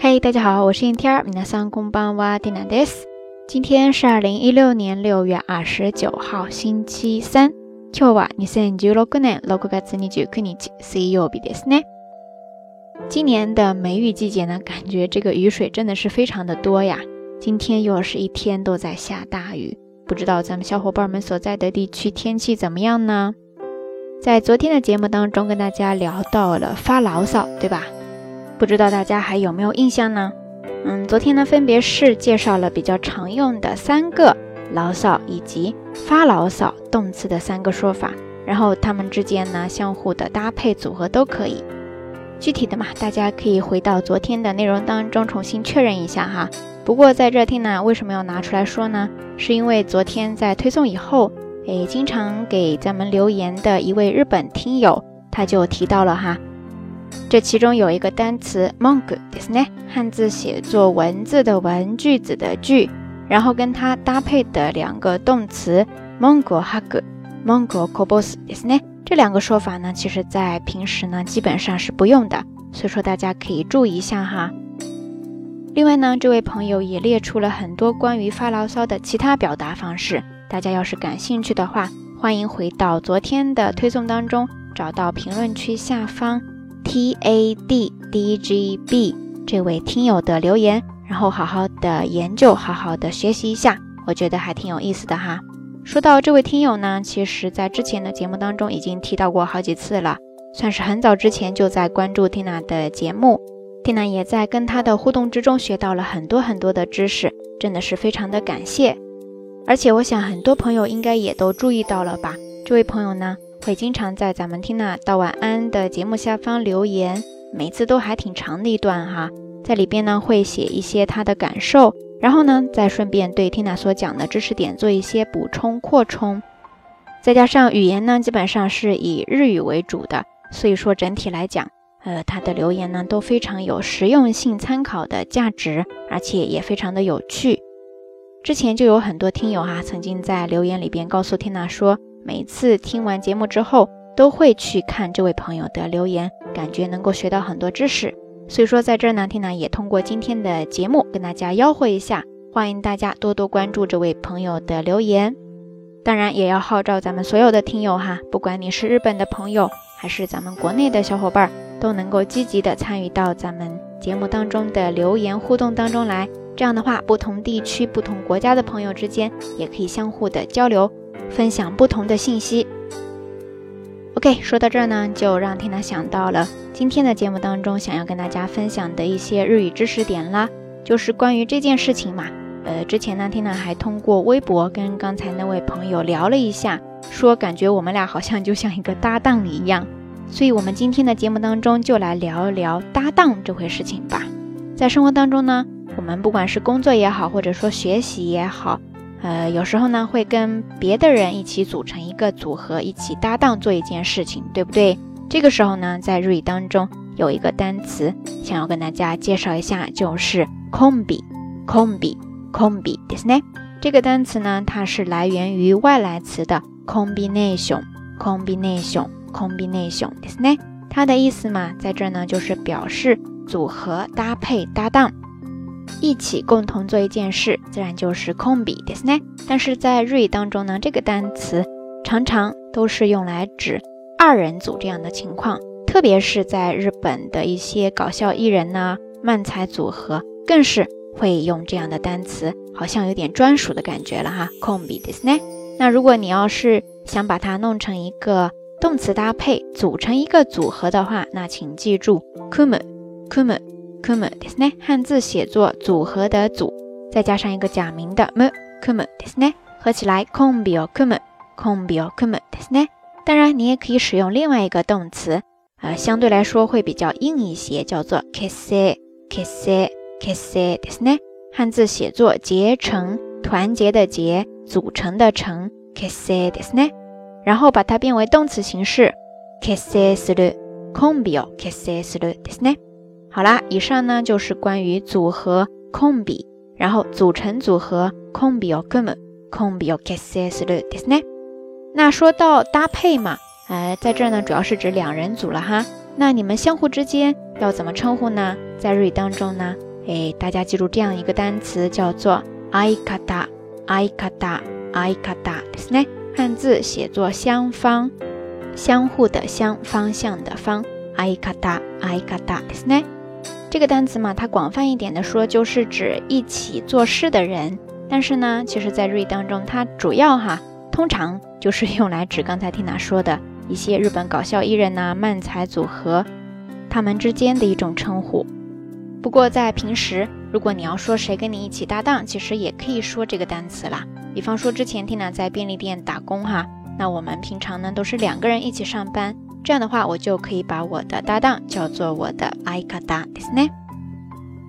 嘿，大家好，我是 Inter，皆さんこんばんは、ディナです。今天是二零一六年六月二十九号，星期三。今日は二千十六年六月二十九日、水曜日ですね。今年的梅雨季节呢，感觉这个雨水真的是非常的多呀。今天又是一天都在下大雨，不知道咱们小伙伴们所在的地区天气怎么样呢？在昨天的节目当中，跟大家聊到了发牢骚，对吧？ 不知道大家还有没有印象呢？嗯，昨天呢，分别是介绍了比较常用的三个牢骚以及发牢骚动词的三个说法，然后它们之间呢相互的搭配组合都可以。具体的嘛，大家可以回到昨天的内容当中重新确认一下哈。不过在这听呢，为什么要拿出来说呢？是因为昨天在推送以后，诶，经常给咱们留言的一位日本听友，他就提到了哈。这其中有一个单词 mongo，ですね，汉字写作文字的文，句子的句，然后跟它搭配的两个动词 mongo haku，mongo kobos，ですね。这两个说法呢，其实在平时呢基本上是不用的，所以说大家可以注意一下哈。另外呢，这位朋友也列出了很多关于发牢骚的其他表达方式，大家要是感兴趣的话，欢迎回到昨天的推送当中，找到评论区下方。 T A D D G B 这位听友的留言，然后好好的研究，好好的学习一下，我觉得还挺有意思的哈。说到这位听友呢，其实在之前的节目当中已经提到过好几次了，算是很早之前就在关注 Tina 的节目，Tina 也在跟他的互动之中学到了很多很多的知识，真的是非常的感谢。而且我想很多朋友应该也都注意到了吧，这位朋友呢。会经常在咱们听娜道晚安的节目下方留言，每次都还挺长的一段哈，在里边呢会写一些他的感受，然后呢再顺便对听娜所讲的知识点做一些补充扩充，再加上语言呢基本上是以日语为主的，所以说整体来讲，呃他的留言呢都非常有实用性参考的价值，而且也非常的有趣。之前就有很多听友哈曾经在留言里边告诉听娜说。每次听完节目之后，都会去看这位朋友的留言，感觉能够学到很多知识。所以说，在这儿呢，听呢也通过今天的节目跟大家吆喝一下，欢迎大家多多关注这位朋友的留言。当然，也要号召咱们所有的听友哈，不管你是日本的朋友，还是咱们国内的小伙伴，都能够积极的参与到咱们节目当中的留言互动当中来。这样的话，不同地区、不同国家的朋友之间也可以相互的交流。分享不同的信息。OK，说到这儿呢，就让缇娜想到了今天的节目当中想要跟大家分享的一些日语知识点啦，就是关于这件事情嘛。呃，之前呢，缇娜还通过微博跟刚才那位朋友聊了一下，说感觉我们俩好像就像一个搭档一样。所以，我们今天的节目当中就来聊一聊搭档这回事情吧。在生活当中呢，我们不管是工作也好，或者说学习也好。呃，有时候呢会跟别的人一起组成一个组合，一起搭档做一件事情，对不对？这个时候呢，在日语当中有一个单词想要跟大家介绍一下，就是 “combi”，“combi”，“combi” ですね。这个单词呢，它是来源于外来词的 “combination”，“combination”，“combination” ですね。它的意思嘛，在这儿呢就是表示组合、搭配、搭档。 一起共同做一件事，自然就是 “combi” ですね。但是在日语当中呢，这个单词常常都是用来指二人组这样的情况，特别是在日本的一些搞笑艺人呢、漫才组合，更是会用这样的单词，好像有点专属的感觉了哈。“combi” ですね。那如果你要是想把它弄成一个动词搭配，组成一个组合的话，那请记住 “kumu”，“kumu”。kumu ですね，汉字写作组合的组，再加上一个假名的 mu kumu ですね，合起来 kombi o kumu kombi o kumu ですね。当然，你也可以使用另外一个动词，呃，相对来说会比较硬一些，叫做 kese kese kese ですね。汉字写作结成，团结的结，组成的成 kese ですね。然后把它变为动词形式 kese する kombi o kese するですね。 好啦，以上呢就是关于组合空比，然后组成组合空比を組む空比を結成するですね。那说到搭配嘛，呃，在这儿呢主要是指两人组了哈。那你们相互之间要怎么称呼呢？在日语当中呢， 哎，大家记住这样一个单词叫做相方，相方，相方，ですね。汉字写作相方，相互的相，方向的方，相方，相方，ですね。 这个单词嘛，它广泛一点的说，就是指一起做事的人。但是呢，其实在日语当中，它主要哈，通常就是用来指刚才缇娜说的一些日本搞笑艺人呐、漫才组合，他们之间的一种称呼。不过在平时，如果你要说谁跟你一起搭档，其实也可以说这个单词啦。比方说之前缇娜在便利店打工哈，那我们平常呢都是两个人一起上班，这样的话我就可以把我的搭档叫做我的相方ですね。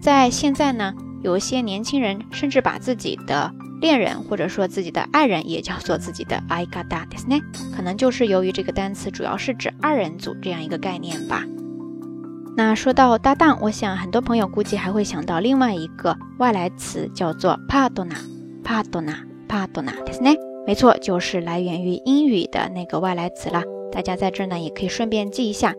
在现在呢，有一些年轻人甚至把自己的恋人或者说自己的爱人也叫做自己的相方ですね，可能就是由于这个单词主要是指二人组这样一个概念吧。那说到搭档，我想很多朋友估计还会想到另外一个外来词，叫做 partner，partner，partner，ですね。没错，就是来源于英语的那个外来词了。 大家在这呢，也可以顺便记一下。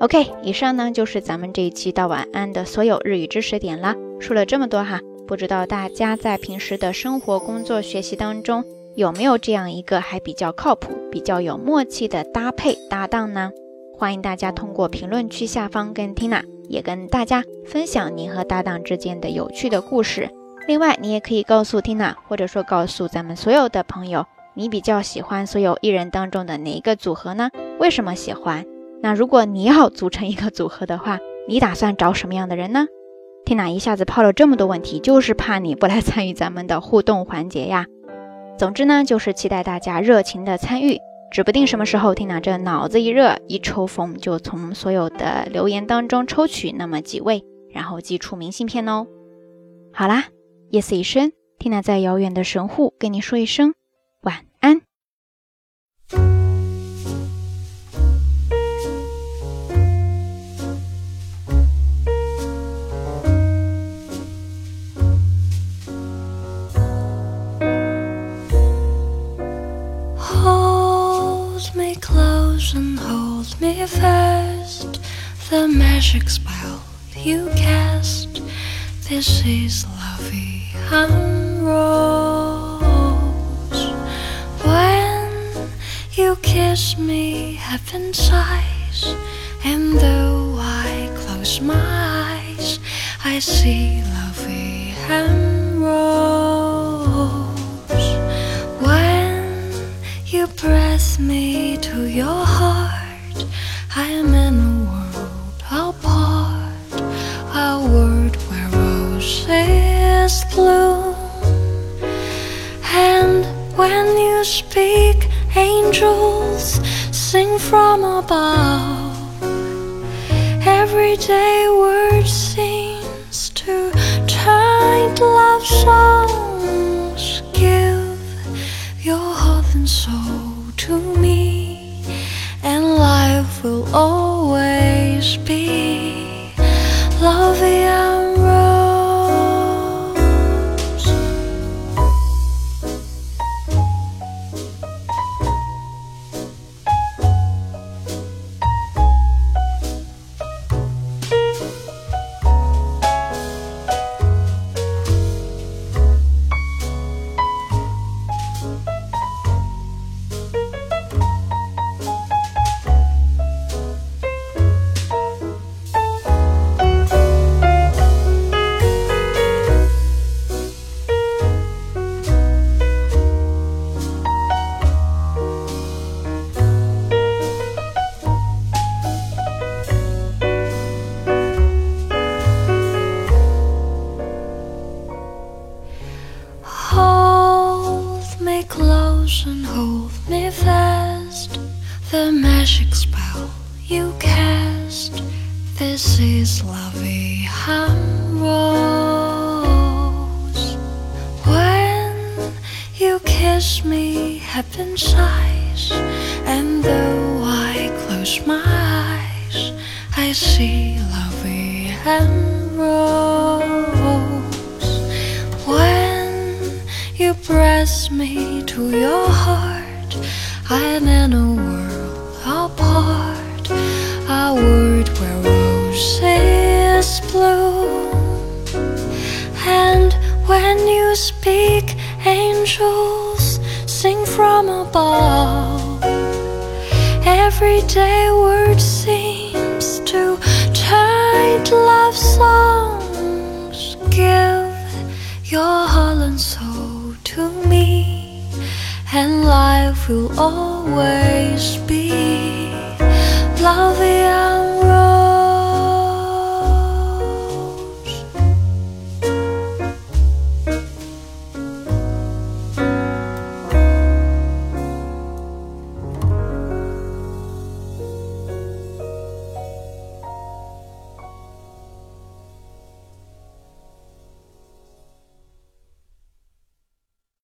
OK，以上呢就是咱们这一期到晚安的所有日语知识点了。说了这么多哈，不知道大家在平时的生活、工作、学习当中有没有这样一个还比较靠谱、比较有默契的搭配搭档呢？欢迎大家通过评论区下方跟 Tina 也跟大家分享你和搭档之间的有趣的故事。另外，你也可以告诉 Tina，或者说告诉咱们所有的朋友，你比较喜欢所有艺人当中的哪一个组合呢？为什么喜欢？那如果你要组成一个组合的话，你打算找什么样的人呢？Tina 一下子抛了这么多问题，就是怕你不来参与咱们的互动环节呀。总之呢，就是期待大家热情的参与。指不定什么时候，缇娜这脑子一热，一抽风，就从所有的留言当中抽取那么几位，然后寄出明信片哦。好啦，夜色已深，缇娜在遥远的神户跟你说一声晚安。and hold me fast. The magic spell you cast. This is lovey and rose. You kiss me, heaven sighs. And though I close my eyes, I see and rose. When you press me to your heart, I am angels sing from above. Everyday words seems to turn love songs. Give your heart and soul to me and life will always be kiss me heaven sighs and though I close my eyes I see lovey and rose when you press me to your heart I'm in a world from above. Everyday word seems to tide love songs. Give your heart and soul to me, and life will always be love.